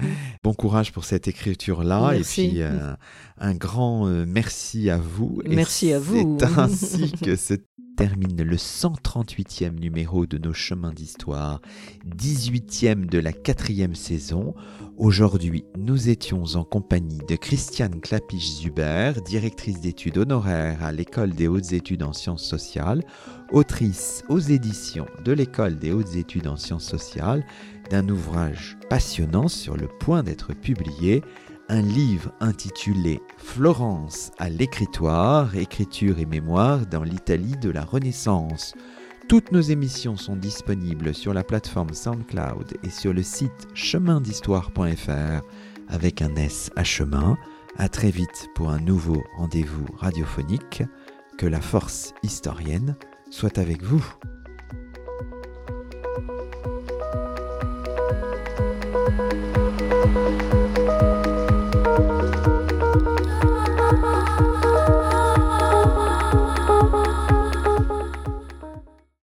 bon courage pour cette écriture-là. Et puis, euh, un grand euh, merci à vous. Merci à vous. C'est ainsi que se termine le 138e numéro de nos chemins d'histoire, 18e de la quatrième saison. Aujourd'hui, nous étions en compagnie de Christiane Clapich-Zuber, directrice d'études honoraires à l'École des hautes études en sciences sociales, autrice aux éditions de l'École des hautes études en sciences sociales d'un ouvrage passionnant sur le point d'être publié, un livre intitulé Florence à l'écritoire, écriture et mémoire dans l'Italie de la Renaissance toutes nos émissions sont disponibles sur la plateforme SoundCloud et sur le site chemindhistoire.fr avec un S à chemin. À très vite pour un nouveau rendez-vous radiophonique. Que la force historienne soit avec vous.